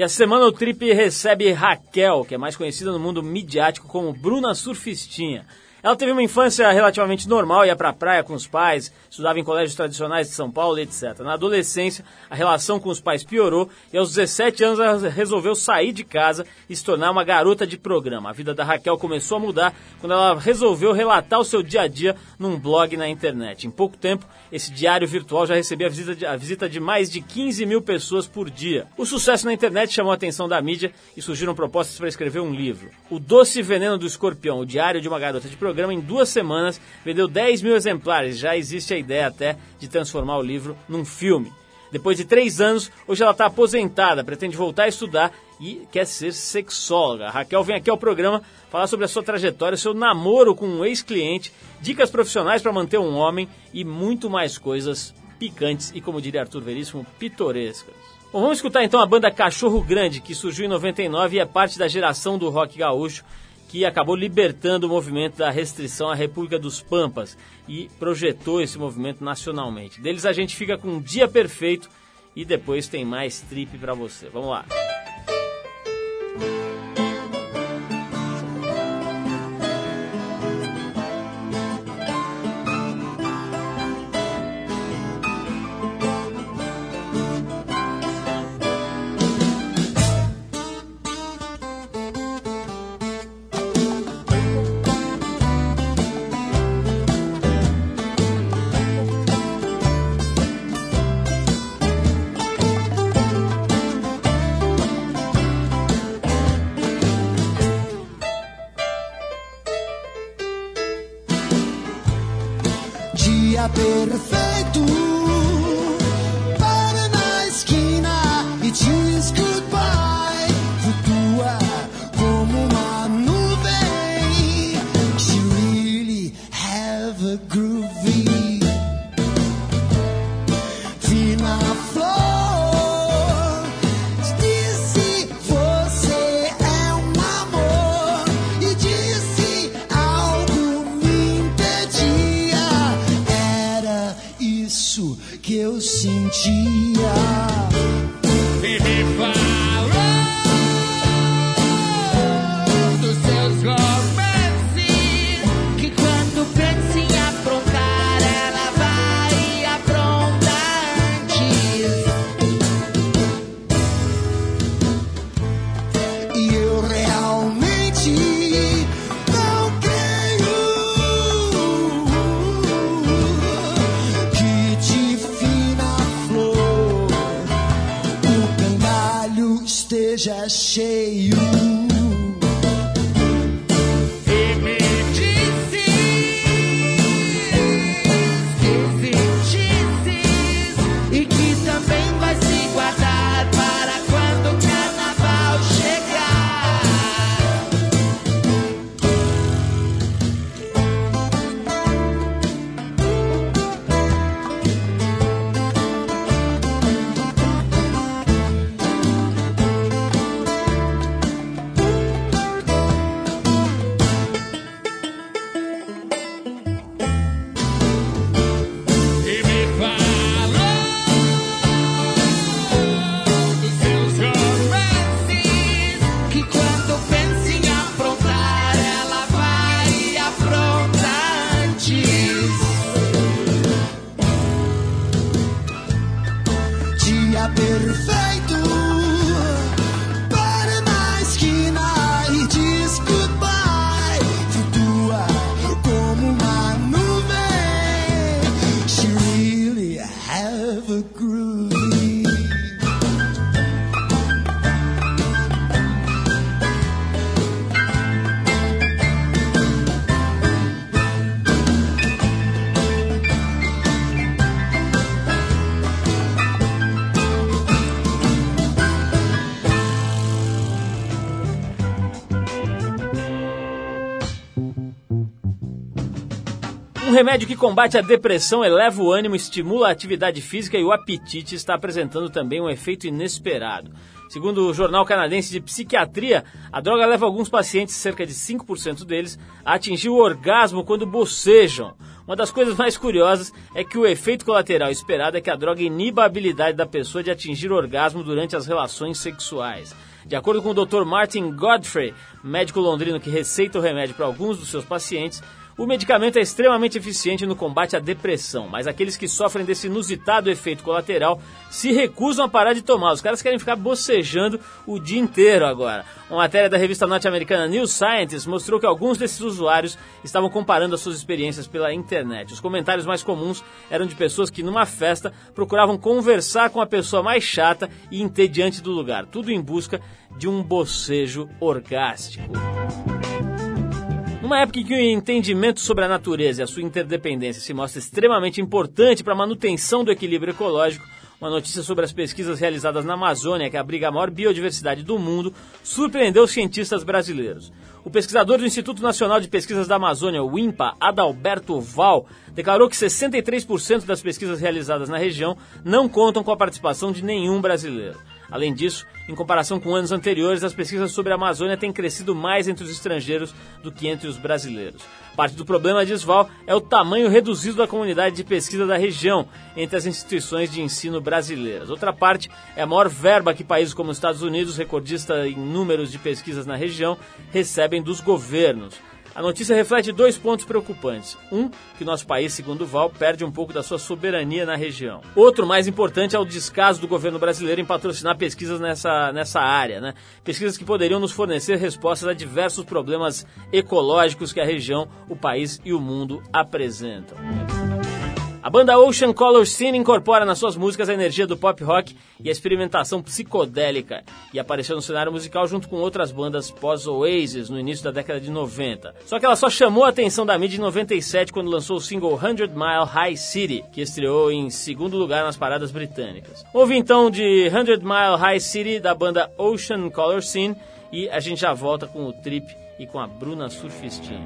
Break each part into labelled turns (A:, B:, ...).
A: E essa semana o Trip recebe Raquel, que é mais conhecida no mundo midiático como Bruna Surfistinha. Ela teve uma infância relativamente normal, ia pra praia com os pais, estudava em colégios tradicionais de São Paulo, etc. Na adolescência, a relação com os pais piorou e aos 17 anos ela resolveu sair de casa e se tornar uma garota de programa. A vida da Raquel começou a mudar quando ela resolveu relatar o seu dia a dia num blog na internet. Em pouco tempo, esse diário virtual já recebia a visita de, a visita de mais de 15 mil pessoas por dia. O sucesso na internet chamou a atenção da mídia e surgiram propostas para escrever um livro. O Doce Veneno do Escorpião, o diário de uma garota de programa, programa em duas semanas, vendeu 10 mil exemplares. Já existe a ideia até de transformar o livro num filme. Depois de três anos, hoje ela está aposentada, pretende voltar a estudar e quer ser sexóloga. A Raquel vem aqui ao programa falar sobre a sua trajetória, seu namoro com um ex-cliente, dicas profissionais para manter um homem e muito mais coisas picantes e, como diria Arthur Veríssimo, pitorescas. Bom, vamos escutar então a banda Cachorro Grande, que surgiu em 99 e é parte da geração do rock gaúcho que acabou libertando o movimento da restrição à República dos Pampas e projetou esse movimento nacionalmente. Deles a gente fica com um dia perfeito e depois tem mais trip para você. Vamos lá. esteja cheio. Um remédio que combate a depressão, eleva o ânimo, estimula a atividade física e o apetite está apresentando também um efeito inesperado. Segundo o Jornal Canadense de Psiquiatria, a droga leva alguns pacientes, cerca de 5% deles, a atingir o orgasmo quando bocejam. Uma das coisas mais curiosas é que o efeito colateral esperado é que a droga iniba a habilidade da pessoa de atingir orgasmo durante as relações sexuais. De acordo com o Dr. Martin Godfrey, médico londrino que receita o remédio para alguns dos seus pacientes, o medicamento é extremamente eficiente no combate à depressão, mas aqueles que sofrem desse inusitado efeito colateral se recusam a parar de tomar. Os caras querem ficar bocejando o dia inteiro agora. Uma matéria da revista norte-americana New Scientist mostrou que alguns desses usuários estavam comparando as suas experiências pela internet. Os comentários mais comuns eram de pessoas que, numa festa, procuravam conversar com a pessoa mais chata e entediante do lugar, tudo em busca de um bocejo orgástico. Numa época em que o entendimento sobre a natureza e a sua interdependência se mostra extremamente importante para a manutenção do equilíbrio ecológico, uma notícia sobre as pesquisas realizadas na Amazônia, que abriga a maior biodiversidade do mundo, surpreendeu os cientistas brasileiros. O pesquisador do Instituto Nacional de Pesquisas da Amazônia, o INPA, Adalberto Val, declarou que 63% das pesquisas realizadas na região não contam com a participação de nenhum brasileiro. Além disso, em comparação com anos anteriores, as pesquisas sobre a Amazônia têm crescido mais entre os estrangeiros do que entre os brasileiros. Parte do problema, diz Val, é o tamanho reduzido da comunidade de pesquisa da região entre as instituições de ensino brasileiras. Outra parte é a maior verba que países como os Estados Unidos, recordista em números de pesquisas na região, recebem dos governos. A notícia reflete dois pontos preocupantes. Um, que nosso país, segundo Val, perde um pouco da sua soberania na região. Outro, mais importante, é o descaso do governo brasileiro em patrocinar pesquisas nessa, nessa área. Né? Pesquisas que poderiam nos fornecer respostas a diversos problemas ecológicos que a região, o país e o mundo apresentam. A banda Ocean Color Scene incorpora nas suas músicas a energia do pop rock e a experimentação psicodélica e apareceu no cenário musical junto com outras bandas pós-Oasis no início da década de 90. Só que ela só chamou a atenção da mídia em 97 quando lançou o single 100 Mile High City, que estreou em segundo lugar nas paradas britânicas. Ouve então de 100 Mile High City da banda Ocean Color Scene e a gente já volta com o Trip e com a Bruna Surfistinha.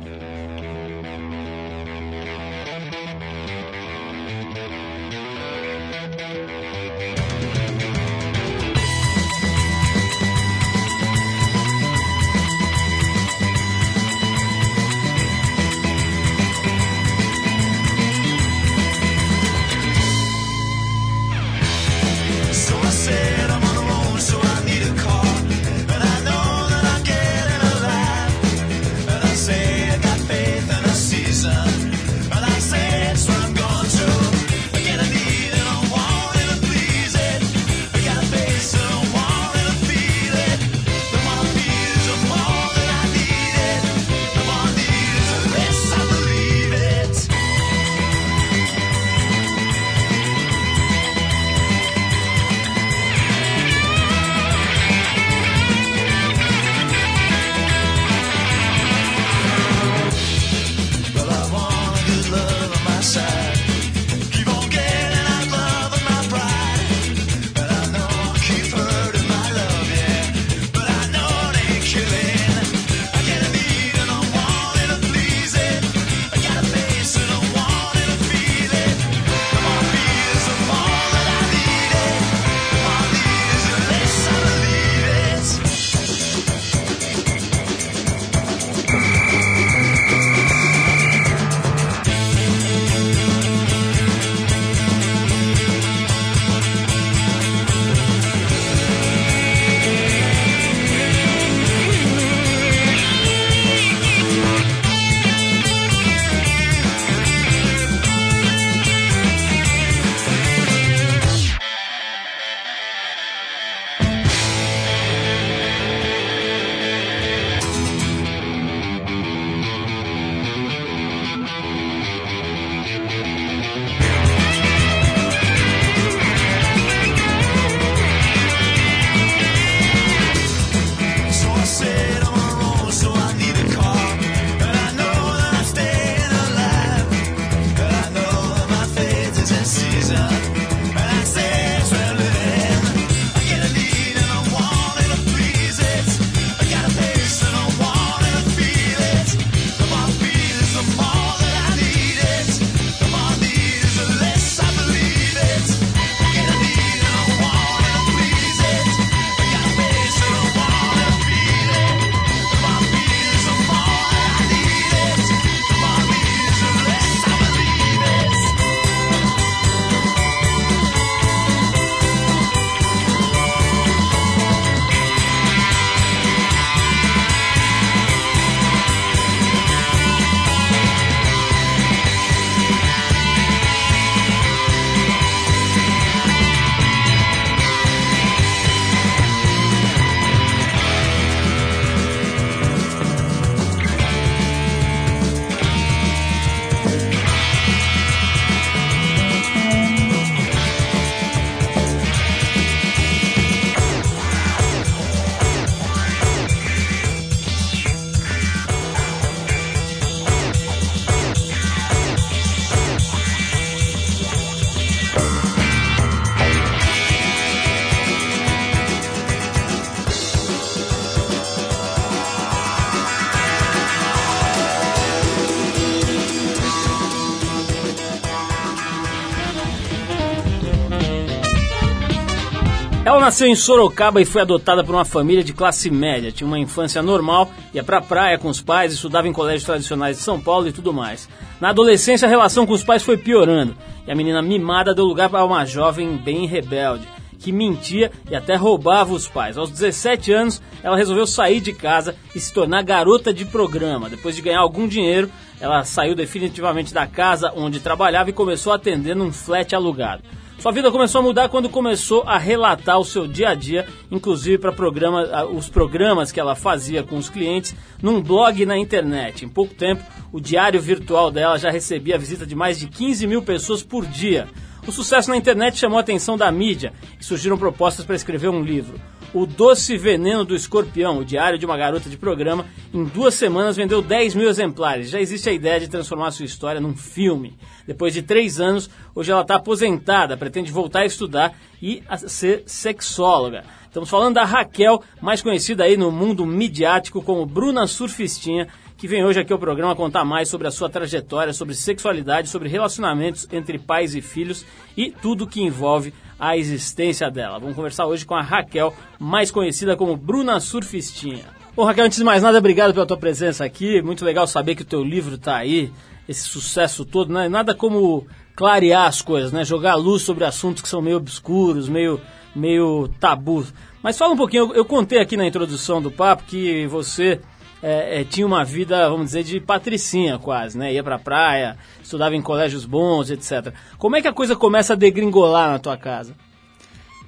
A: Nasceu em Sorocaba e foi adotada por uma família de classe média. Tinha uma infância normal, ia pra praia com os pais, estudava em colégios tradicionais de São Paulo e tudo mais. Na adolescência, a relação com os pais foi piorando e a menina mimada deu lugar para uma jovem bem rebelde, que mentia e até roubava os pais. Aos 17 anos, ela resolveu sair de casa e se tornar garota de programa. Depois de ganhar algum dinheiro, ela saiu definitivamente da casa onde trabalhava e começou a atender num flat alugado. Sua vida começou a mudar quando começou a relatar o seu dia a dia, inclusive para programa, os programas que ela fazia com os clientes, num blog na internet. Em pouco tempo, o diário virtual dela já recebia a visita de mais de 15 mil pessoas por dia. O sucesso na internet chamou a atenção da mídia e surgiram propostas para escrever um livro. O Doce Veneno do Escorpião, o diário de uma garota de programa, em duas semanas vendeu 10 mil exemplares. Já existe a ideia de transformar sua história num filme. Depois de três anos, hoje ela está aposentada, pretende voltar a estudar e a ser sexóloga. Estamos falando da Raquel, mais conhecida aí no mundo midiático como Bruna Surfistinha, que vem hoje aqui ao programa contar mais sobre a sua trajetória, sobre sexualidade, sobre relacionamentos entre pais e filhos e tudo que envolve a existência dela. Vamos conversar hoje com a Raquel, mais conhecida como Bruna Surfistinha. Bom, Raquel, antes de mais nada, obrigado pela tua presença aqui. Muito legal saber que o teu livro está aí, esse sucesso todo, né? Nada como clarear as coisas, né? Jogar luz sobre assuntos que são meio obscuros, meio, meio tabu. Mas fala um pouquinho, eu, eu contei aqui na introdução do papo que você é, é, tinha uma vida, vamos dizer, de patricinha quase, né? Ia pra praia, estudava em colégios bons, etc. Como é que a coisa começa a degringolar na tua casa?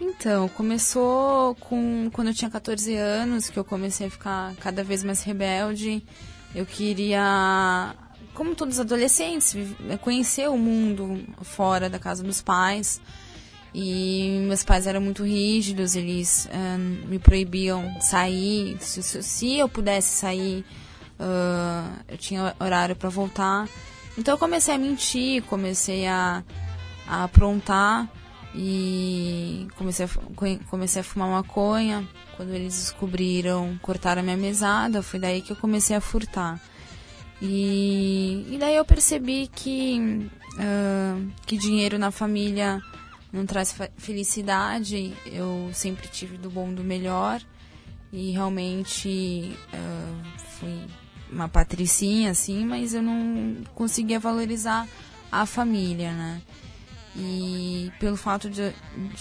B: Então, começou com quando eu tinha 14 anos, que eu comecei a ficar cada vez mais rebelde. Eu queria, como todos os adolescentes, conhecer o mundo fora da casa dos pais. E meus pais eram muito rígidos, eles uh, me proibiam sair. Se, se, eu pudesse sair, uh, eu tinha horário para voltar. Então eu comecei a mentir, comecei a, a aprontar e comecei a, comecei a fumar maconha. Quando eles descobriram, cortaram a minha mesada, foi daí que eu comecei a furtar. E, e daí eu percebi que, uh, que dinheiro na família não traz felicidade. Eu sempre tive do bom do melhor e realmente uh, fui uma patricinha assim, mas eu não conseguia valorizar a família, né? E pelo fato de,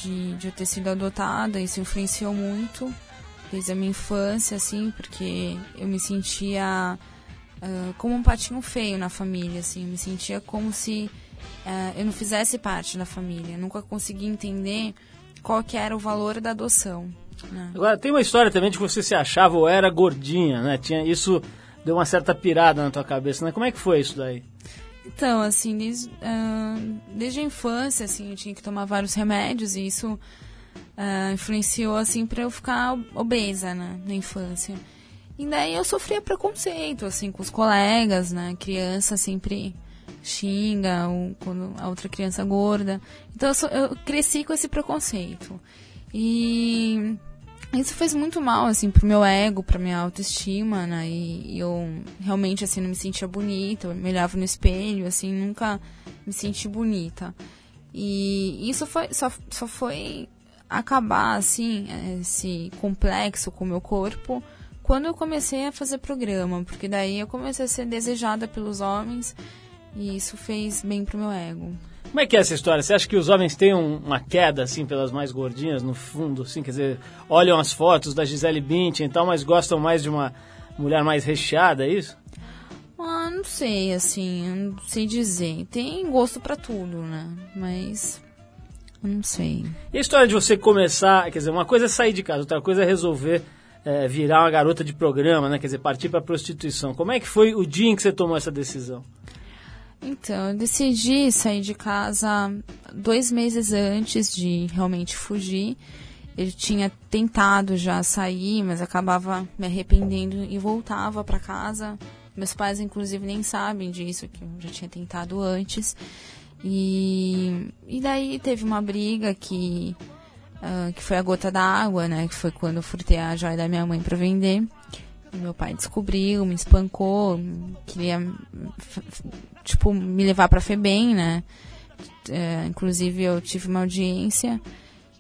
B: de, de eu ter sido adotada, isso influenciou muito, desde a minha infância, assim, porque eu me sentia uh, como um patinho feio na família, assim, eu me sentia como se uh, eu não fizesse parte da família. nunca consegui entender qual que era o valor da adoção. Né?
A: Agora, tem uma história também de que você se achava ou era gordinha, né? Tinha, isso deu uma certa pirada na tua cabeça, né? Como é que foi isso daí?
B: Então, assim, desde, uh, desde a infância, assim, eu tinha que tomar vários remédios e isso uh, influenciou, assim, para eu ficar obesa, né, na infância. E daí eu sofria preconceito, assim, com os colegas, né, criança sempre xinga, ou quando a outra criança gorda. Então eu, sou, eu cresci com esse preconceito. E isso fez muito mal, assim, pro meu ego, pra minha autoestima, né? E, e eu realmente, assim, não me sentia bonita. Eu me olhava no espelho, assim, nunca me senti bonita. E isso foi, só, só foi acabar, assim, esse complexo com o meu corpo quando eu comecei a fazer programa. Porque daí eu comecei a ser desejada pelos homens e isso fez bem pro meu ego.
A: Como é que é essa história? Você acha que os homens têm uma queda, assim, pelas mais gordinhas, no fundo, assim, quer dizer, olham as fotos da Gisele Bündchen e tal, mas gostam mais de uma mulher mais recheada, é isso?
B: Ah, não sei, assim, não sei dizer. Tem gosto para tudo, né? Mas não sei.
A: E a história de você começar, quer dizer, uma coisa é sair de casa, outra coisa é resolver é, virar uma garota de programa, né? Quer dizer, partir para prostituição. Como é que foi o dia em que você tomou essa decisão?
B: Então, eu decidi sair de casa dois meses antes de realmente fugir. Eu tinha tentado já sair, mas acabava me arrependendo e voltava para casa. Meus pais, inclusive, nem sabem disso, que eu já tinha tentado antes. E, e daí teve uma briga que, uh, que foi a gota d'água, né? Que foi quando eu furtei a joia da minha mãe para vender. Meu pai descobriu, me espancou, queria, tipo, me levar pra FEBEM, né? É, inclusive, eu tive uma audiência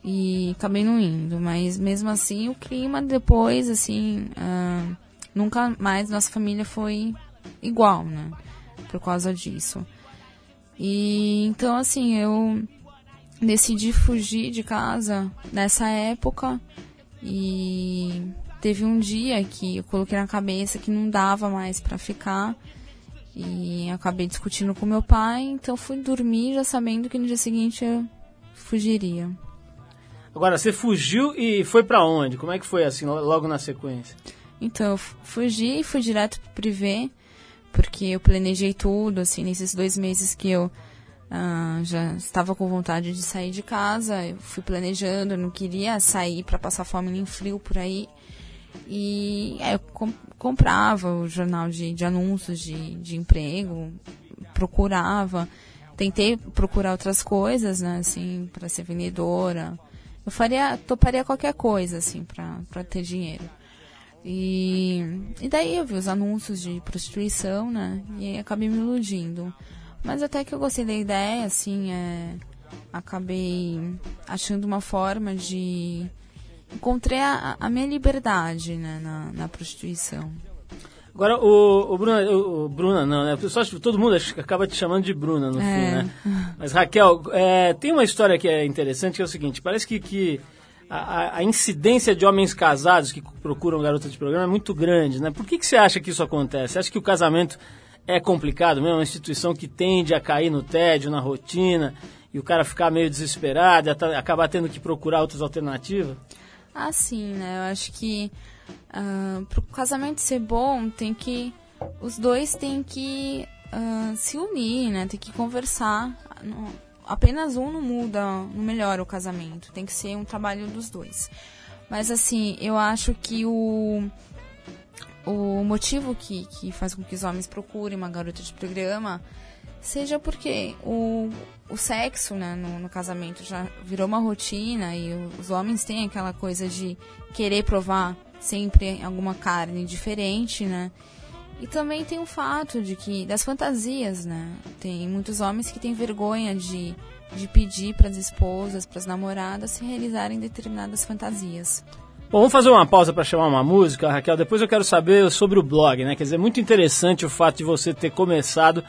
B: e acabei não indo. Mas mesmo assim, o clima depois, assim, uh, nunca mais nossa família foi igual, né? Por causa disso. E então, assim, eu decidi fugir de casa nessa época e teve um dia que eu coloquei na cabeça que não dava mais para ficar e acabei discutindo com meu pai, então fui dormir já sabendo que no dia seguinte eu fugiria.
A: Agora, você fugiu e foi para onde? Como é que foi assim, logo na sequência?
B: Então, eu fugi e fui direto pro privê, porque eu planejei tudo, assim, nesses dois meses que eu ah, já estava com vontade de sair de casa, eu fui planejando, eu não queria sair para passar fome nem frio por aí. E é, eu com, comprava o jornal de, de anúncios de, de emprego, procurava, tentei procurar outras coisas, né, assim, para ser vendedora, eu faria, toparia qualquer coisa, assim, pra ter dinheiro. E, e daí eu vi os anúncios de prostituição, né? E acabei me iludindo. Mas até que eu gostei da ideia, assim, é, acabei achando uma forma de. Encontrei a, a minha liberdade né, na, na prostituição.
A: Agora, o, o Bruna, o, o Bruna não, né? Só, todo mundo acaba te chamando de Bruna no é. fim, né? Mas, Raquel, é, tem uma história que é interessante, que é o seguinte, parece que, que a, a, incidência de homens casados que procuram garotas de programa é muito grande, né? Por que, que você acha que isso acontece? Você acha que o casamento é complicado mesmo? É uma instituição que tende a cair no tédio, na rotina, e o cara ficar meio desesperado, acabar tendo que procurar outras alternativas?
B: Ah, sim, né? Eu acho que uh, para o casamento ser bom, tem que os dois têm que uh, se unir, né? Tem que conversar. Não, apenas um não muda, não melhora o casamento. Tem que ser um trabalho dos dois. Mas assim, eu acho que o o motivo que, que faz com que os homens procurem uma garota de programa seja porque o, o sexo né, no, no casamento já virou uma rotina e os homens têm aquela coisa de querer provar sempre alguma carne diferente, né? E também tem o fato de que das fantasias, né? Tem muitos homens que têm vergonha de, de pedir para as esposas, para as namoradas se realizarem determinadas fantasias.
A: Bom, vamos fazer uma pausa para chamar uma música, Raquel. Depois eu quero saber sobre o blog, né? Quer dizer, é muito interessante o fato de você ter começado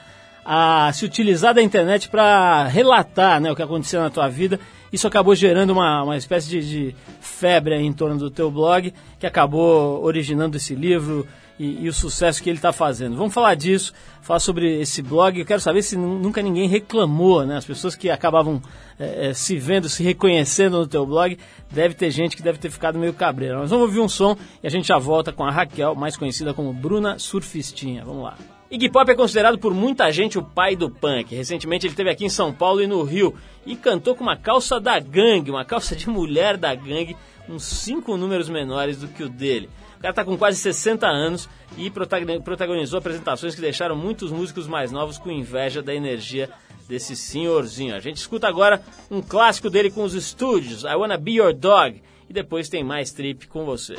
A: a se utilizar da internet para relatar né, o que aconteceu na tua vida. Isso acabou gerando uma, uma espécie de, de febre em torno do teu blog, que acabou originando esse livro e, e o sucesso que ele está fazendo. Vamos falar disso, falar sobre esse blog. Eu quero saber se nunca ninguém reclamou, né? As pessoas que acabavam é, se vendo, se reconhecendo no teu blog, deve ter gente que deve ter ficado meio cabreira. Nós vamos ouvir um som e a gente já volta com a Raquel, mais conhecida como Bruna Surfistinha. Vamos lá. Iggy Pop é considerado por muita gente o pai do punk. Recentemente ele esteve aqui em São Paulo e no Rio e cantou com uma calça da gangue, uma calça de mulher da gangue, uns cinco números menores do que o dele. O cara está com quase 60 anos e protagonizou apresentações que deixaram muitos músicos mais novos com inveja da energia desse senhorzinho. A gente escuta agora um clássico dele com os estúdios, I Wanna Be Your Dog, e depois tem mais trip com você.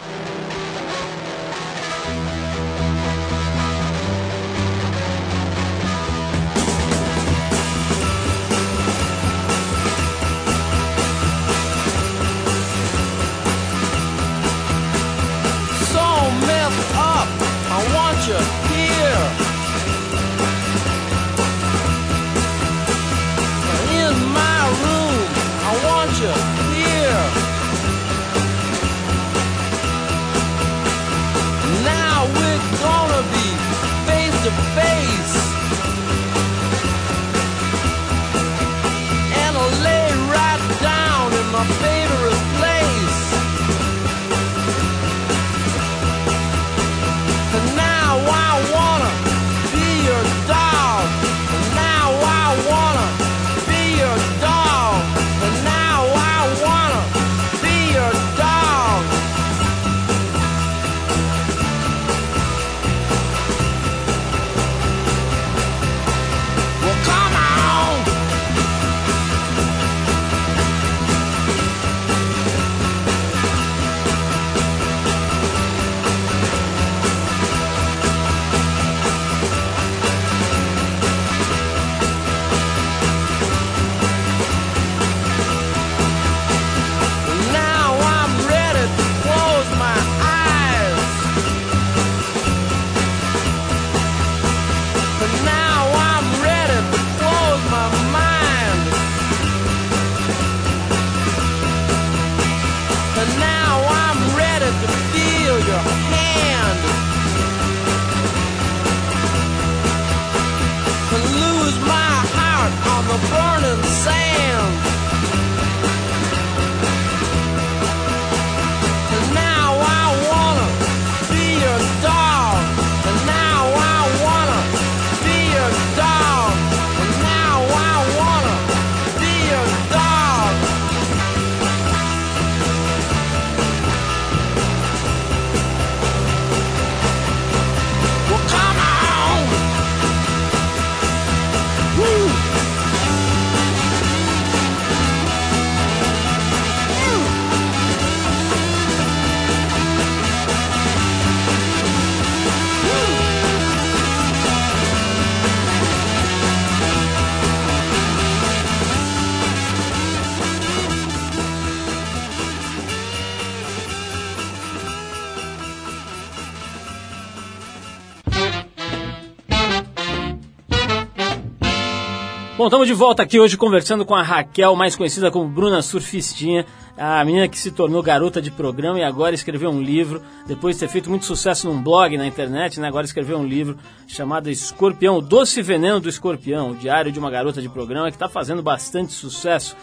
A: Bom, estamos de volta aqui hoje conversando com a Raquel, mais conhecida como Bruna Surfistinha, a menina que se tornou garota de programa e agora escreveu um livro, depois de ter feito muito sucesso num blog na internet, né? agora escreveu um livro chamado Escorpião, o Doce Veneno do Escorpião, o diário de uma garota de programa que está fazendo bastante sucesso,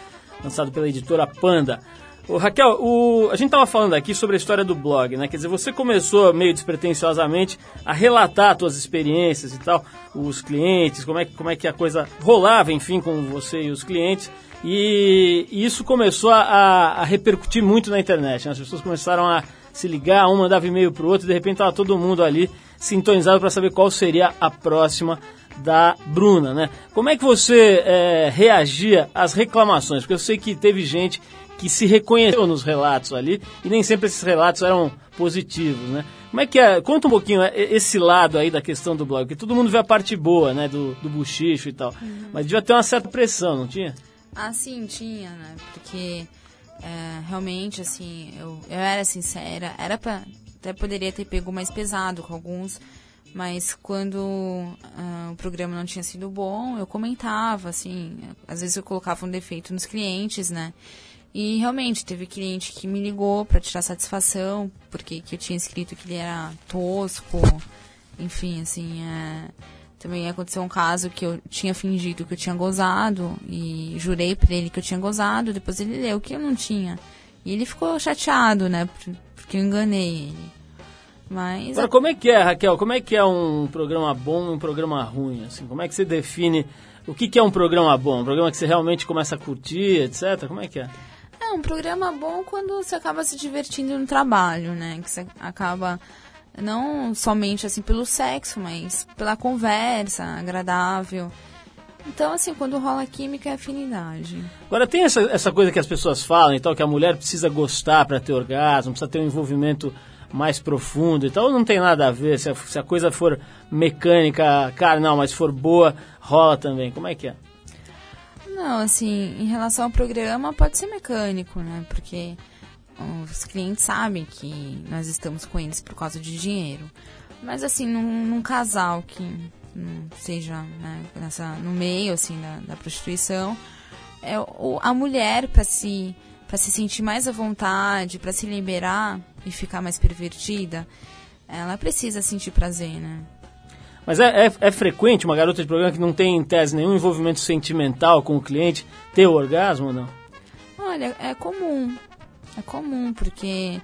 A: lançado pela editora Panda. O Raquel, o, a gente estava falando aqui sobre a história do blog, né? Quer dizer, você começou meio despretensiosamente a relatar suas experiências e tal, os clientes, como é, como é que a coisa rolava, enfim, com você e os clientes. E, e isso começou a, a, repercutir muito na internet. Né? As pessoas começaram a se ligar, um mandava e-mail para o outro, e de repente estava todo mundo ali sintonizado para saber qual seria a próxima da Bruna, né? Como é que você é, reagia às reclamações? Porque eu sei que teve gente que se reconheceu nos relatos ali e nem sempre esses relatos eram positivos, né? Como é que é? Conta um pouquinho é, esse lado aí da questão do blog, porque todo mundo vê a parte boa, né, do, do buchicho e tal, uhum. mas devia ter uma certa pressão, não tinha?
B: Ah, sim, tinha, né? Porque é, realmente, assim, eu, eu era sincera, era pra. Até poderia ter pego mais pesado com alguns, mas quando uh, o programa não tinha sido bom, eu comentava, assim, às vezes eu colocava um defeito nos clientes, né? E realmente teve cliente que me ligou para tirar satisfação, porque que eu tinha escrito que ele era tosco, enfim, assim, é... também aconteceu um caso que eu tinha fingido que eu tinha gozado e jurei para ele que eu tinha gozado, depois ele leu que eu não tinha. E ele ficou chateado, né, porque eu enganei ele. Mas
A: Agora, como é que é, Raquel? Como é que é um programa bom e um programa ruim, assim? Como é que você define o que, que é um programa bom? Um programa que você realmente começa a curtir, etc. Como é que é?
B: É um programa bom quando você acaba se divertindo no trabalho, né? Que você acaba não somente assim pelo sexo, mas pela conversa agradável. Então, assim, quando rola química é afinidade.
A: Agora, tem essa, essa coisa que as pessoas falam e tal, que a mulher precisa gostar para ter orgasmo, precisa ter um envolvimento mais profundo e tal, não tem nada a ver. Se a, se a coisa for mecânica, cara, não, mas for boa, rola também. Como é que é?
B: Não, assim, em relação ao programa, pode ser mecânico, né? Porque os clientes sabem que nós estamos com eles por causa de dinheiro. Mas, assim, num, num casal que não seja né, nessa, no meio, assim, da, da prostituição, é, o, a mulher, para se, pra se sentir mais à vontade, para se liberar e ficar mais pervertida, ela precisa sentir prazer, né?
A: Mas é, é, é, frequente uma garota de programa que não tem, em tese, nenhum envolvimento sentimental com o cliente ter o orgasmo ou não?
B: Olha, é comum. É comum, porque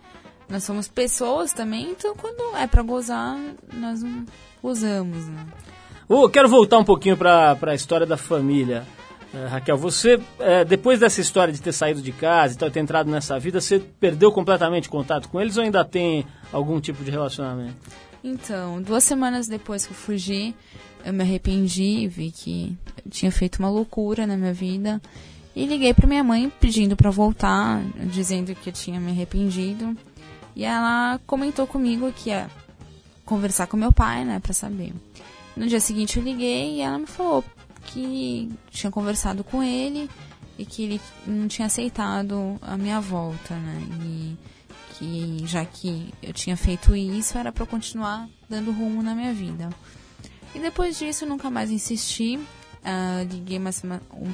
B: nós somos pessoas também, então quando é para gozar, nós não gozamos, né?
A: Oh, quero voltar um pouquinho para a história da família. É, Raquel, você, é, depois dessa história de ter saído de casa e tal, ter entrado nessa vida, você perdeu completamente contato com eles ou ainda tem algum tipo de relacionamento?
B: Então, duas semanas depois que eu fugi, eu me arrependi, vi que tinha feito uma loucura na minha vida. E liguei para minha mãe pedindo para voltar, dizendo que eu tinha me arrependido. E ela comentou comigo que ia conversar com meu pai, né, para saber. No dia seguinte eu liguei e ela me falou que tinha conversado com ele e que ele não tinha aceitado a minha volta, né? E que já que eu tinha feito isso, era para continuar dando rumo na minha vida. E depois disso, nunca mais insisti. Uh, liguei mais,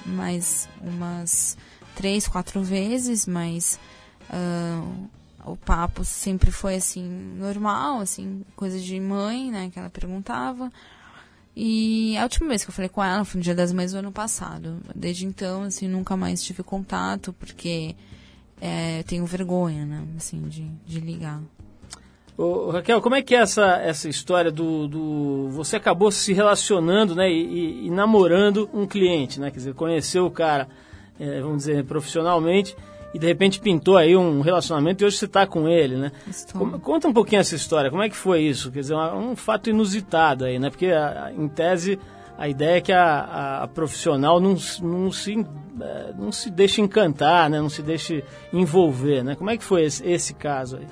B: mais umas três, quatro vezes, mas uh, o papo sempre foi assim, normal, assim, coisa de mãe, né, que ela perguntava. E a última vez que eu falei com ela foi no dia das mães do ano passado. Desde então, assim, nunca mais tive contato, porque é, tenho vergonha, né, assim, de, de ligar.
A: Ô, Raquel, como é que é essa, essa história do, do... Você acabou se relacionando né, e, e, namorando um cliente, né? Quer dizer, conheceu o cara, é, vamos dizer, profissionalmente e de repente pintou aí um relacionamento e hoje você está com ele, né? Como, conta um pouquinho essa história, como é que foi isso? Quer dizer, um, um fato inusitado aí, né? Porque, a, em tese, a ideia é que a, a, profissional não, não, se, é, não se deixe encantar, né? não se deixe envolver. Né? Como é que foi esse, esse caso aí?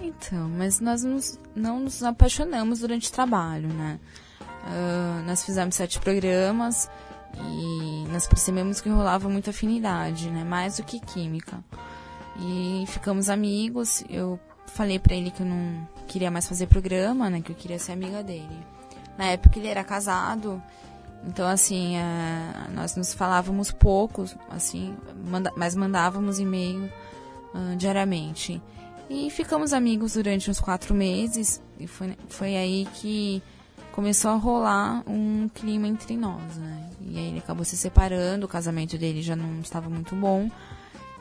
B: Então, mas nós nos, não nos apaixonamos durante o trabalho, né? Uh, nós fizemos sete programas e nós percebemos que rolava muita afinidade, né? Mais do que química. E ficamos amigos. Eu falei para ele que eu não queria mais fazer programa, né? Que eu queria ser amiga dele. Na época ele era casado Então, assim, é, nós nos falávamos poucos, assim, manda, mas mandávamos e-mail uh, diariamente. E ficamos amigos durante uns quatro meses, e foi, foi aí que começou a rolar um clima entre nós, né? E aí ele acabou se separando, o casamento dele já não estava muito bom.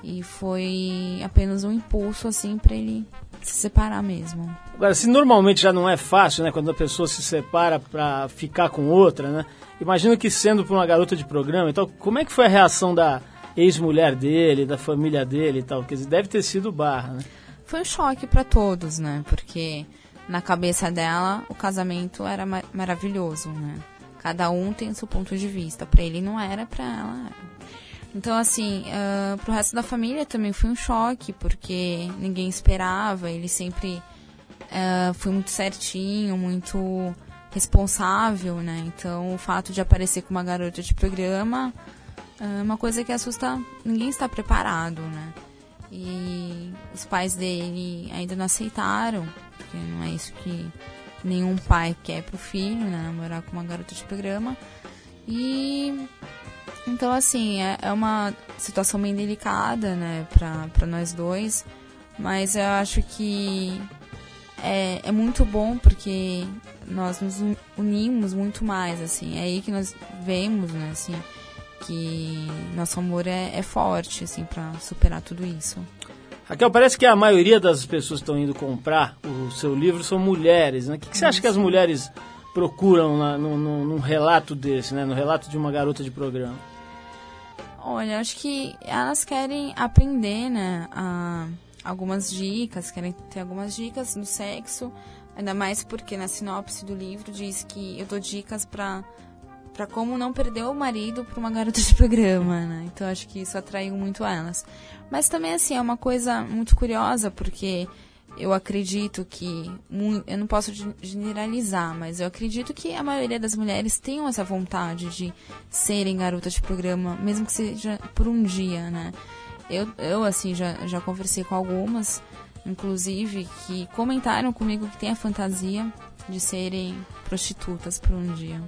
B: E foi apenas um impulso, assim, para ele se separar mesmo.
A: Agora, se normalmente já não é fácil, né, quando a pessoa se separa para ficar com outra, né? Imagino que sendo para uma garota de programa, então, como é que foi a reação da ex-mulher dele, da família dele e tal? Quer dizer, deve ter sido barra, né?
B: Foi um choque para todos, né? Porque na cabeça dela, o casamento era mar maravilhoso, né? Cada um tem o seu ponto de vista. Para ele não era, para ela era. Então, assim, uh, pro resto da família também foi um choque, porque ninguém esperava, ele sempre uh, foi muito certinho, muito responsável, né? Então, o fato de aparecer com uma garota de programa é uma coisa que assusta, ninguém está preparado, né? E os pais dele ainda não aceitaram, porque não é isso que nenhum pai quer pro filho, né? Namorar com uma garota de programa. E então, assim, é, é uma situação bem delicada, né, pra, pra nós dois. Mas eu acho que é, é muito bom porque nós nos unimos muito mais, assim. É aí que nós vemos, né, assim, que nosso amor é, é forte, assim, para superar tudo isso.
A: Raquel, parece que a maioria das pessoas que estão indo comprar o seu livro são mulheres, né? O que, que você acha que as mulheres procuram no, no, num relato desse, né? No relato de uma garota de programa?
B: Olha, acho que elas querem aprender, né? A, algumas dicas, querem ter algumas dicas no sexo, ainda mais porque na sinopse do livro diz que eu dou dicas para para como não perder o marido para uma garota de programa, né? Então acho que isso atraiu muito elas. Mas também assim é uma coisa muito curiosa porque eu acredito que eu não posso generalizar, mas eu acredito que a maioria das mulheres tenham essa vontade de serem garotas de programa, mesmo que seja por um dia, né? Eu, eu assim já já conversei com algumas, inclusive que comentaram comigo que tem a fantasia de serem prostitutas por um dia.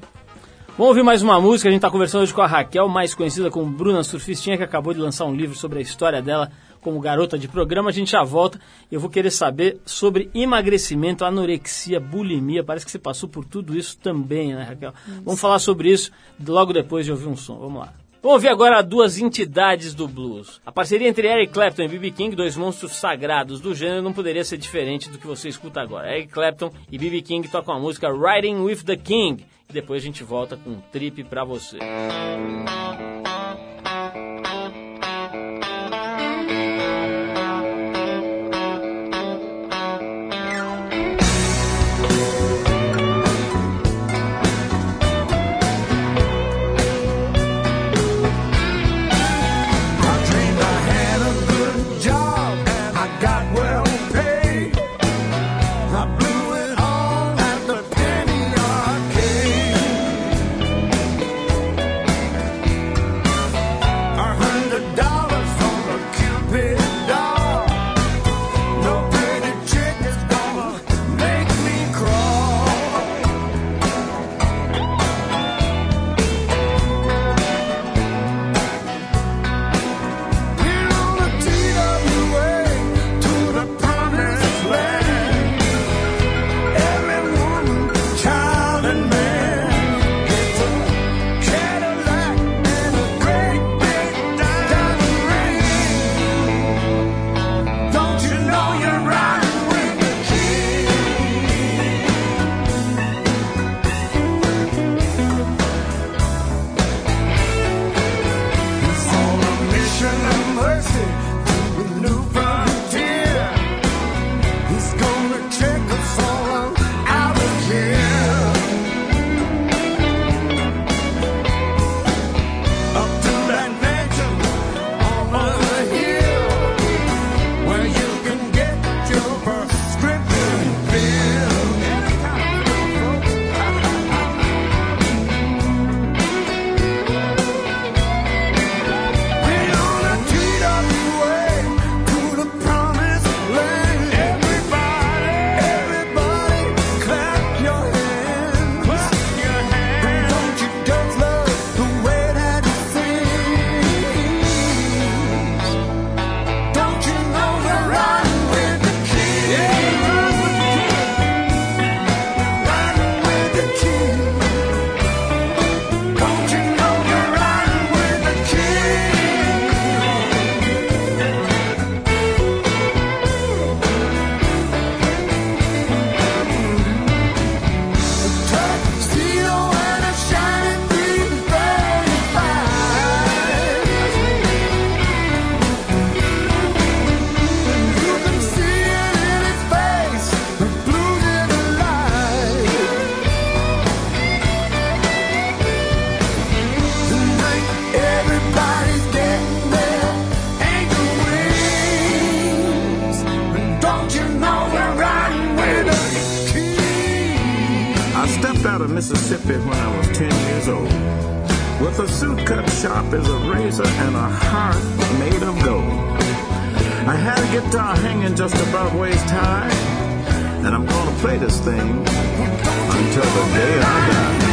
A: Vamos ouvir mais uma música. A gente está conversando hoje com a Raquel, mais conhecida como Bruna Surfistinha, que acabou de lançar um livro sobre a história dela como garota de programa. A gente já volta. Eu vou querer saber sobre emagrecimento, anorexia, bulimia. Parece que você passou por tudo isso também, né, Raquel? Isso. Vamos falar sobre isso logo depois de ouvir um som. Vamos lá. Vamos ouvir agora duas entidades do blues. A parceria entre Eric Clapton e B.B. King, dois monstros sagrados do gênero, não poderia ser diferente do que você escuta agora. Eric Clapton e B.B. King tocam a música Riding with the King depois a gente volta com um trip para você.
C: dropped heart made of gold. I had a guitar hanging just above waist high, and I'm gonna play this thing until the day I die.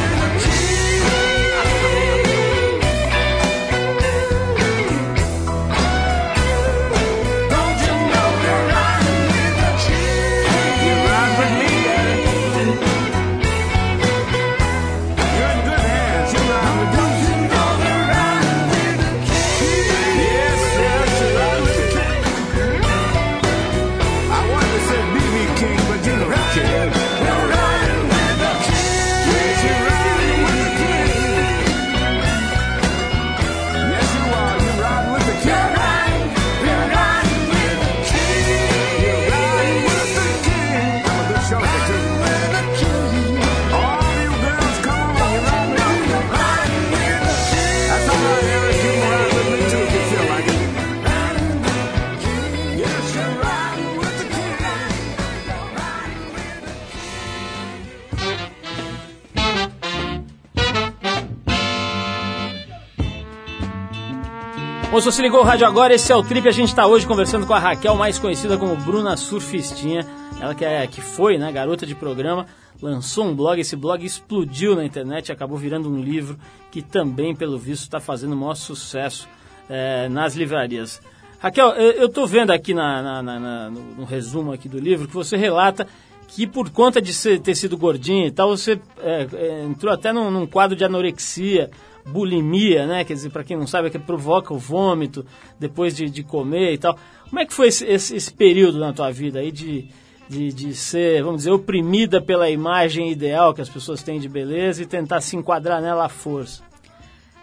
A: Bom, se você ligou o rádio agora, esse é o Trip. A gente está hoje conversando com a Raquel, mais conhecida como Bruna Surfistinha. Ela que, é, que foi, né, garota de programa, lançou um blog. Esse blog explodiu na internet acabou virando um livro que também, pelo visto, está fazendo o maior sucesso é, nas livrarias. Raquel, eu estou vendo aqui na, na, na, no, no, resumo aqui do livro que você relata que por conta de ser, ter sido gordinha e tal, você é, é entrou até num, num quadro de anorexia bulimia, né? Quer dizer, para quem não sabe, é que provoca o vômito depois de, de comer e tal. Como é que foi esse, esse, esse período na tua vida aí de, de, de, ser, vamos dizer, oprimida pela imagem ideal que as pessoas têm de beleza e tentar se enquadrar nela à força?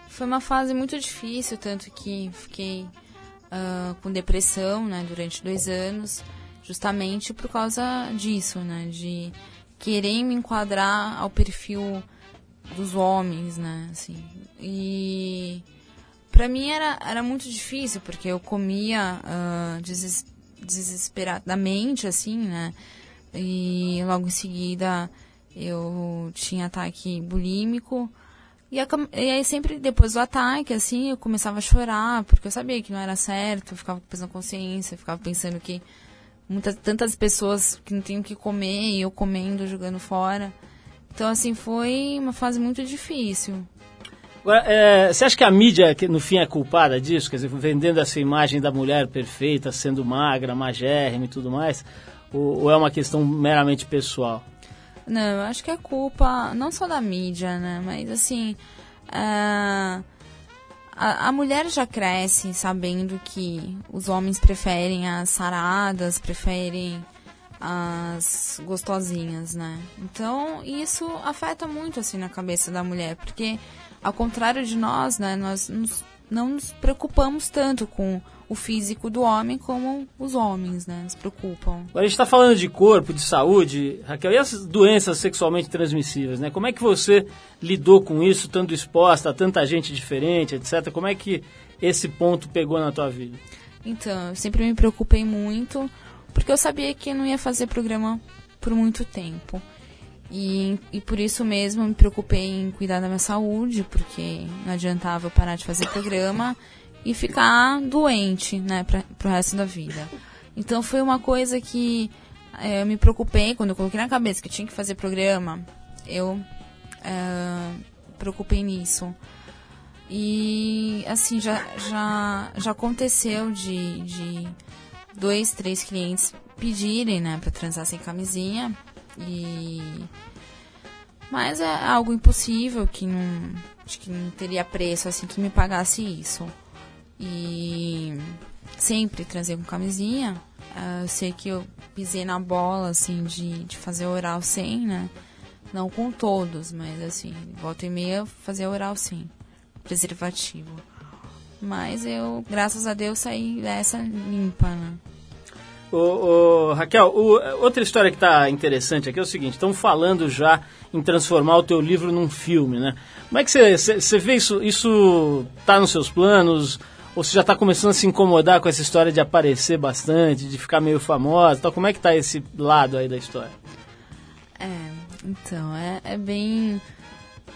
B: Foi uma fase muito difícil, tanto que fiquei uh, com depressão né, durante dois anos, justamente por causa disso, né? De querer me enquadrar ao perfil dos homens, né? Assim, e para mim era, era muito difícil, porque eu comia uh, deses, desesperadamente, assim, né? E logo em seguida eu tinha ataque bulímico. E, a, e aí sempre depois do ataque, assim, eu começava a chorar, porque eu sabia que não era certo, eu ficava com na consciência, ficava pensando que muitas, tantas pessoas que não tinham que comer e eu comendo, jogando fora. Então, assim, foi uma fase muito difícil.
A: Agora, é, você acha que a mídia, no fim, é culpada disso? Quer dizer, vendendo essa imagem da mulher perfeita, sendo magra, magérrima e tudo mais? Ou, ou é uma questão meramente pessoal?
B: Não, eu acho que é culpa não só da mídia, né? Mas, assim, é, a, a mulher já cresce sabendo que os homens preferem as saradas, preferem as gostosinhas, né? Então, isso afeta muito assim na cabeça da mulher, porque ao contrário de nós, né, nós nos, não nos preocupamos tanto com o físico do homem como os homens, né, nos preocupam.
A: Agora a gente está falando de corpo, de saúde, Raquel, e as doenças sexualmente transmissíveis, né? Como é que você lidou com isso, estando exposta a tanta gente diferente, etc? Como é que esse ponto pegou na tua vida?
B: Então, eu sempre me preocupei muito porque eu sabia que não ia fazer programa por muito tempo. E, e por isso mesmo me preocupei em cuidar da minha saúde, porque não adiantava eu parar de fazer programa e ficar doente, né, pra, pro resto da vida. Então foi uma coisa que é, eu me preocupei quando eu coloquei na cabeça que eu tinha que fazer programa, eu é, preocupei nisso. E assim, já, já, já aconteceu de, de dois, três clientes pedirem, né, para transar sem camisinha. E mas é algo impossível que não acho que não teria preço assim que me pagasse isso. E sempre transei com camisinha. Uh, eu sei que eu pisei na bola assim de, de fazer oral sem, né? Não com todos, mas assim, volta e meia fazer oral sim. Preservativo. Mas eu, graças a Deus, saí dessa limpa, né?
A: Ô, ô, Raquel, o, outra história que está interessante aqui é o seguinte: estão falando já em transformar o teu livro num filme, né? Como é que você vê isso? Isso está nos seus planos? Ou você já está começando a se incomodar com essa história de aparecer bastante, de ficar meio famosa? Então, como é que está esse lado aí da história?
B: É, Então, é, é bem.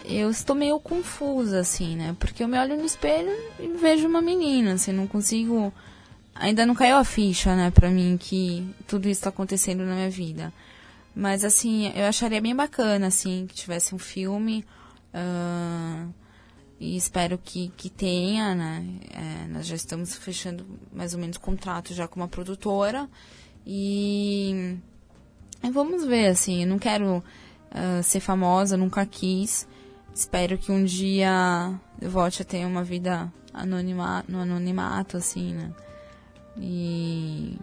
B: Eu estou meio confusa, assim, né? Porque eu me olho no espelho e vejo uma menina, assim, não consigo. Ainda não caiu a ficha, né, pra mim, que tudo isso está acontecendo na minha vida. Mas, assim, eu acharia bem bacana, assim, que tivesse um filme. Uh, e espero que, que tenha, né? É, nós já estamos fechando mais ou menos contrato já com uma produtora. E, e vamos ver, assim, eu não quero uh, ser famosa, nunca quis. Espero que um dia eu volte a ter uma vida anonima, no anonimato, assim, né? E.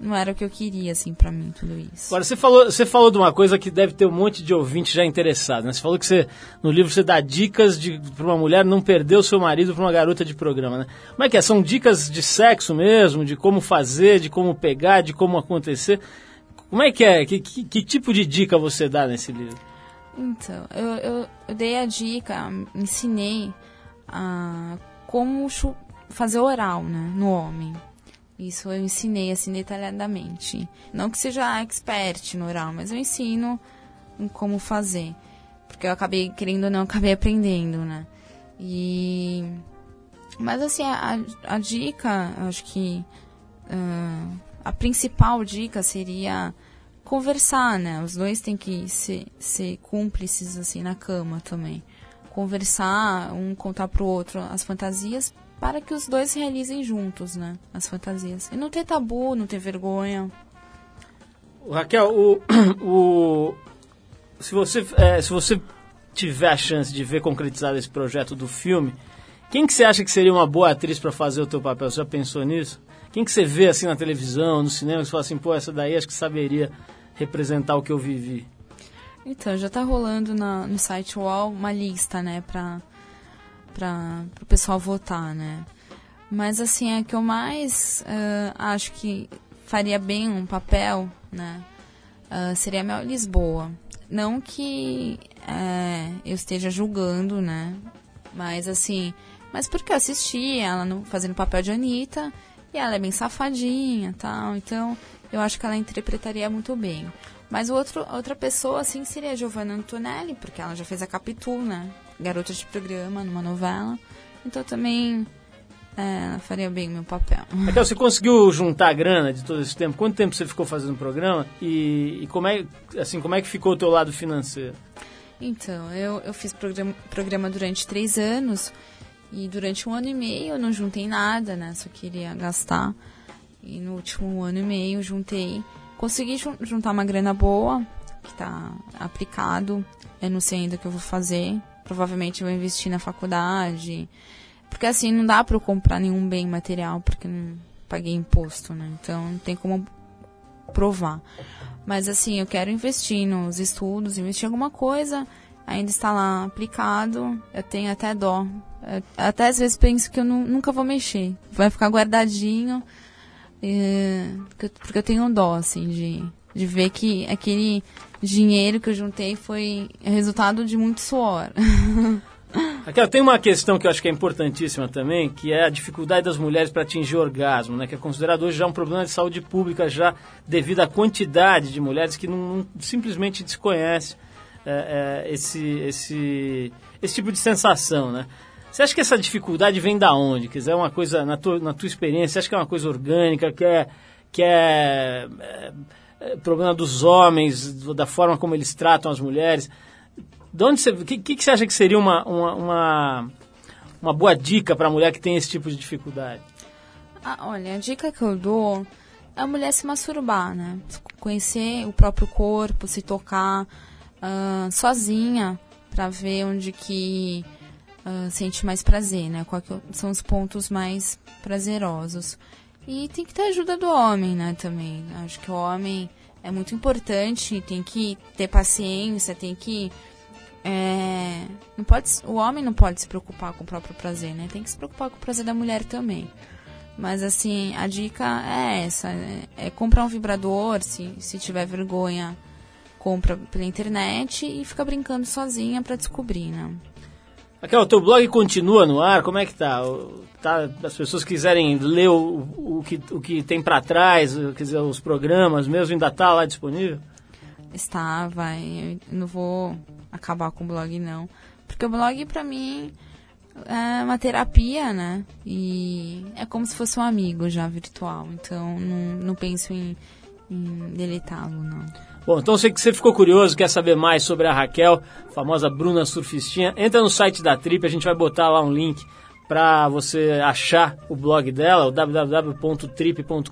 B: Não era o que eu queria, assim, para mim, tudo isso.
A: Agora, você falou, você falou de uma coisa que deve ter um monte de ouvinte já interessado, né? Você falou que você, no livro você dá dicas para uma mulher não perder o seu marido para uma garota de programa, né? Como é que é? São dicas de sexo mesmo, de como fazer, de como pegar, de como acontecer? Como é que é? Que, que, que tipo de dica você dá nesse livro?
B: Então, eu, eu, eu dei a dica, ensinei a como fazer oral, né, no homem. Isso eu ensinei assim detalhadamente. Não que seja expert no oral, mas eu ensino em como fazer. Porque eu acabei, querendo ou não, acabei aprendendo, né? E. Mas assim, a, a dica, acho que. Uh, a principal dica seria conversar, né? Os dois têm que ser, ser cúmplices, assim, na cama também. Conversar, um contar pro outro as fantasias para que os dois realizem juntos, né? As fantasias. E não ter tabu, não ter vergonha.
A: Raquel, o, o, se, você, é, se você tiver a chance de ver concretizado esse projeto do filme, quem que você acha que seria uma boa atriz para fazer o teu papel? Você já pensou nisso? Quem que você vê assim na televisão, no cinema, que você fala assim, pô, essa daí acho que saberia representar o que eu vivi?
B: Então, já tá rolando na, no site UOL uma lista, né, para o pessoal votar, né? Mas assim, é que eu mais uh, acho que faria bem um papel, né? Uh, seria a Mel Lisboa. Não que uh, eu esteja julgando, né? Mas assim, mas porque eu assisti ela no, fazendo papel de Anitta e ela é bem safadinha tal. Então, eu acho que ela interpretaria muito bem. Mas outro, outra pessoa, assim, seria a Giovanna Antonelli, porque ela já fez a Capitu, né? garota de programa numa novela. Então também é, faria bem o meu papel.
A: Raquel, você conseguiu juntar a grana de todo esse tempo? Quanto tempo você ficou fazendo o programa? E, e, como, é, assim, como é que ficou o teu lado financeiro?
B: Então, eu, eu fiz programa, programa durante três anos e durante um ano e meio eu não juntei nada, né? Só queria gastar. E no último ano e meio juntei. Consegui juntar uma grana boa, que está aplicado. Eu não sei ainda o que eu vou fazer provavelmente vou investir na faculdade. Porque assim, não dá para eu comprar nenhum bem material, porque não paguei imposto, né? Então não tem como provar. Mas assim, eu quero investir nos estudos, investir em alguma coisa, ainda está lá aplicado, eu tenho até dó. Eu, até às vezes penso que eu nunca vou mexer. Vai ficar guardadinho. É, porque eu tenho dó, assim, de, de ver que aquele dinheiro que eu juntei foi resultado de muito suor.
A: Raquel, tem uma questão que eu acho que é importantíssima também, que é a dificuldade das mulheres para atingir orgasmo, né? Que é considerado hoje já um problema de saúde pública, já devido à quantidade de mulheres que não, simplesmente desconhecem é, é, esse, esse, esse tipo de sensação, né? Você acha que essa dificuldade vem da onde? Quer dizer, é uma coisa, na tua, na tua experiência, você acha que é uma coisa orgânica, que é, que é, é é, problema dos homens, da forma como eles tratam as mulheres. De onde você, que, que você acha que seria uma, uma, uma, uma boa dica para a mulher que tem esse tipo de dificuldade?
B: Ah, olha, a dica que eu dou é a mulher se masturbar, né? Conhecer o próprio corpo, se tocar uh, sozinha para ver onde que uh, sente mais prazer, né? Quais são os pontos mais prazerosos. E tem que ter ajuda do homem, né, também. Acho que o homem é muito importante, tem que ter paciência, tem que. É, não pode, o homem não pode se preocupar com o próprio prazer, né? Tem que se preocupar com o prazer da mulher também. Mas assim, a dica é essa: é, é comprar um vibrador, se, se tiver vergonha, compra pela internet e fica brincando sozinha para descobrir, né?
A: Raquel, o teu blog continua no ar? Como é que tá? tá as pessoas quiserem ler o, o, que, o que tem para trás, quer dizer, os programas mesmo, ainda tá lá disponível?
B: estava. Eu não vou acabar com o blog, não. Porque o blog, pra mim, é uma terapia, né? E é como se fosse um amigo já virtual. Então, não, não penso em, em deletá-lo, não.
D: Bom, então sei que você ficou curioso, quer saber mais sobre a Raquel, famosa Bruna Surfistinha, entra no site da Trip, a gente vai botar lá um link para você achar o blog dela, o www.trip.com.br,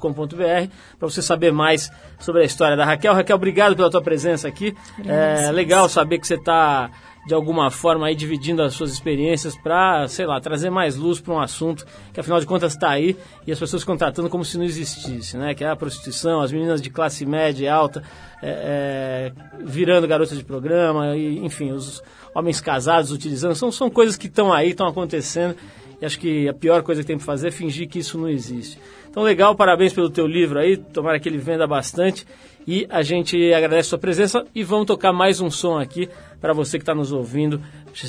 D: para você saber mais sobre a história da Raquel. Raquel, obrigado pela tua presença aqui. É legal saber que você está de alguma forma aí dividindo as suas experiências para, sei lá, trazer mais luz para um assunto que afinal de contas está aí e as pessoas contratando como se não existisse, né? Que é a prostituição, as meninas de classe média e alta é, é, virando garotas de programa, e, enfim, os homens casados utilizando, são, são coisas que estão aí, estão acontecendo e acho que a pior coisa que tem para fazer é fingir que isso não existe. Então, legal, parabéns pelo teu livro aí, tomara que ele venda bastante e a gente agradece a sua presença e vamos tocar mais um som aqui para você que está nos ouvindo,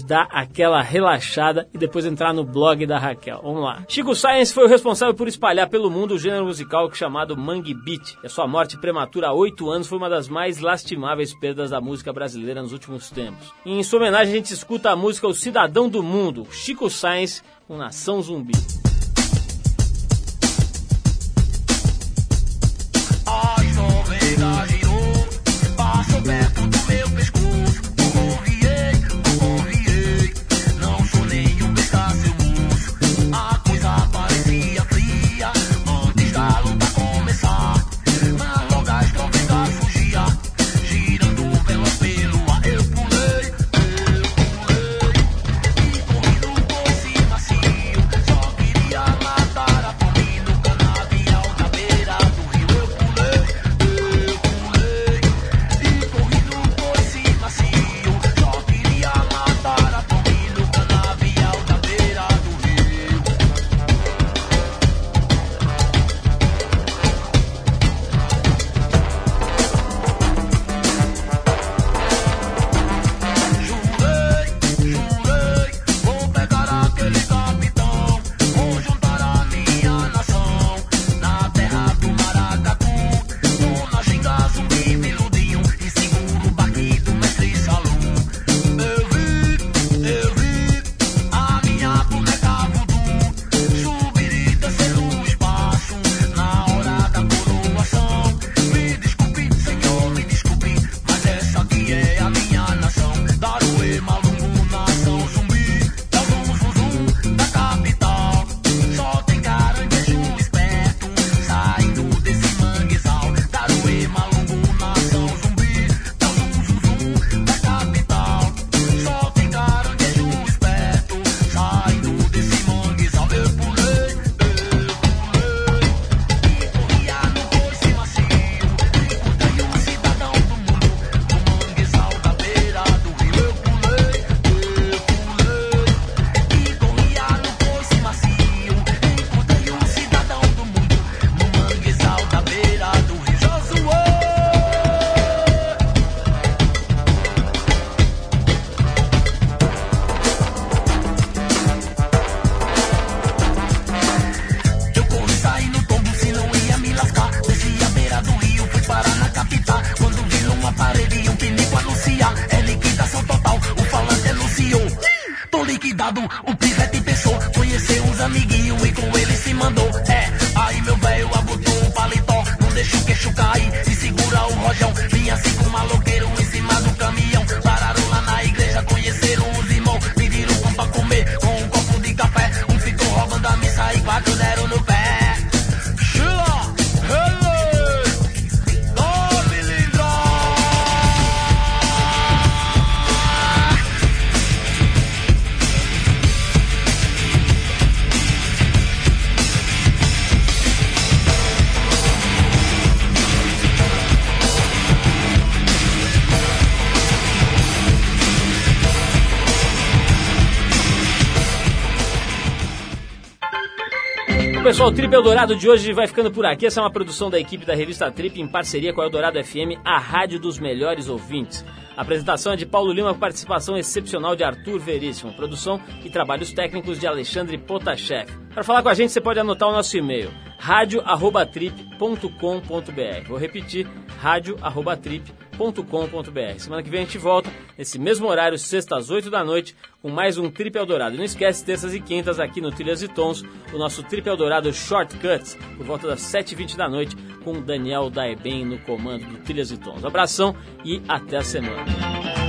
D: dar aquela relaxada e depois entrar no blog da Raquel. Vamos lá. Chico Science foi o responsável por espalhar pelo mundo o gênero musical chamado Mangue Beat. E a sua morte prematura há oito anos foi uma das mais lastimáveis perdas da música brasileira nos últimos tempos. E em sua homenagem a gente escuta a música O Cidadão do Mundo, Chico Science com Nação Zumbi. liquidado, o pivete pensou, conheceu os amiguinhos e com ele se mandou. É, aí meu velho agutou o paletó, não deixa o queixo cair e segura o rojão. Vinha assim com maloqueiro em cima do caminhão. Pararam lá na igreja, conheceram os irmãos, pediram pão pra comer com um copo de café. Um ficou roubando a missa e quatro deram no pessoal, o Trip Eldorado de hoje vai ficando por aqui. Essa é uma produção da equipe da revista Trip em parceria com a Eldorado FM, a rádio dos melhores ouvintes. A apresentação é de Paulo Lima com participação excepcional de Arthur Veríssimo. Produção e trabalhos técnicos de Alexandre Potashev. Para falar com a gente, você pode anotar o nosso e-mail, radio@trip.com.br. Vou repetir, radio@trip.com.br
A: eldorado.com.br. Semana que vem a gente volta, nesse mesmo horário, sexta às 8 da noite, com mais um Trip Eldorado. E não esquece, terças e quintas aqui no Trilhas e Tons, o nosso Trip Eldorado Shortcuts, por volta das 7h20 da noite, com o Daniel Daeben no comando do Trilhas e Tons. Abração e até a semana.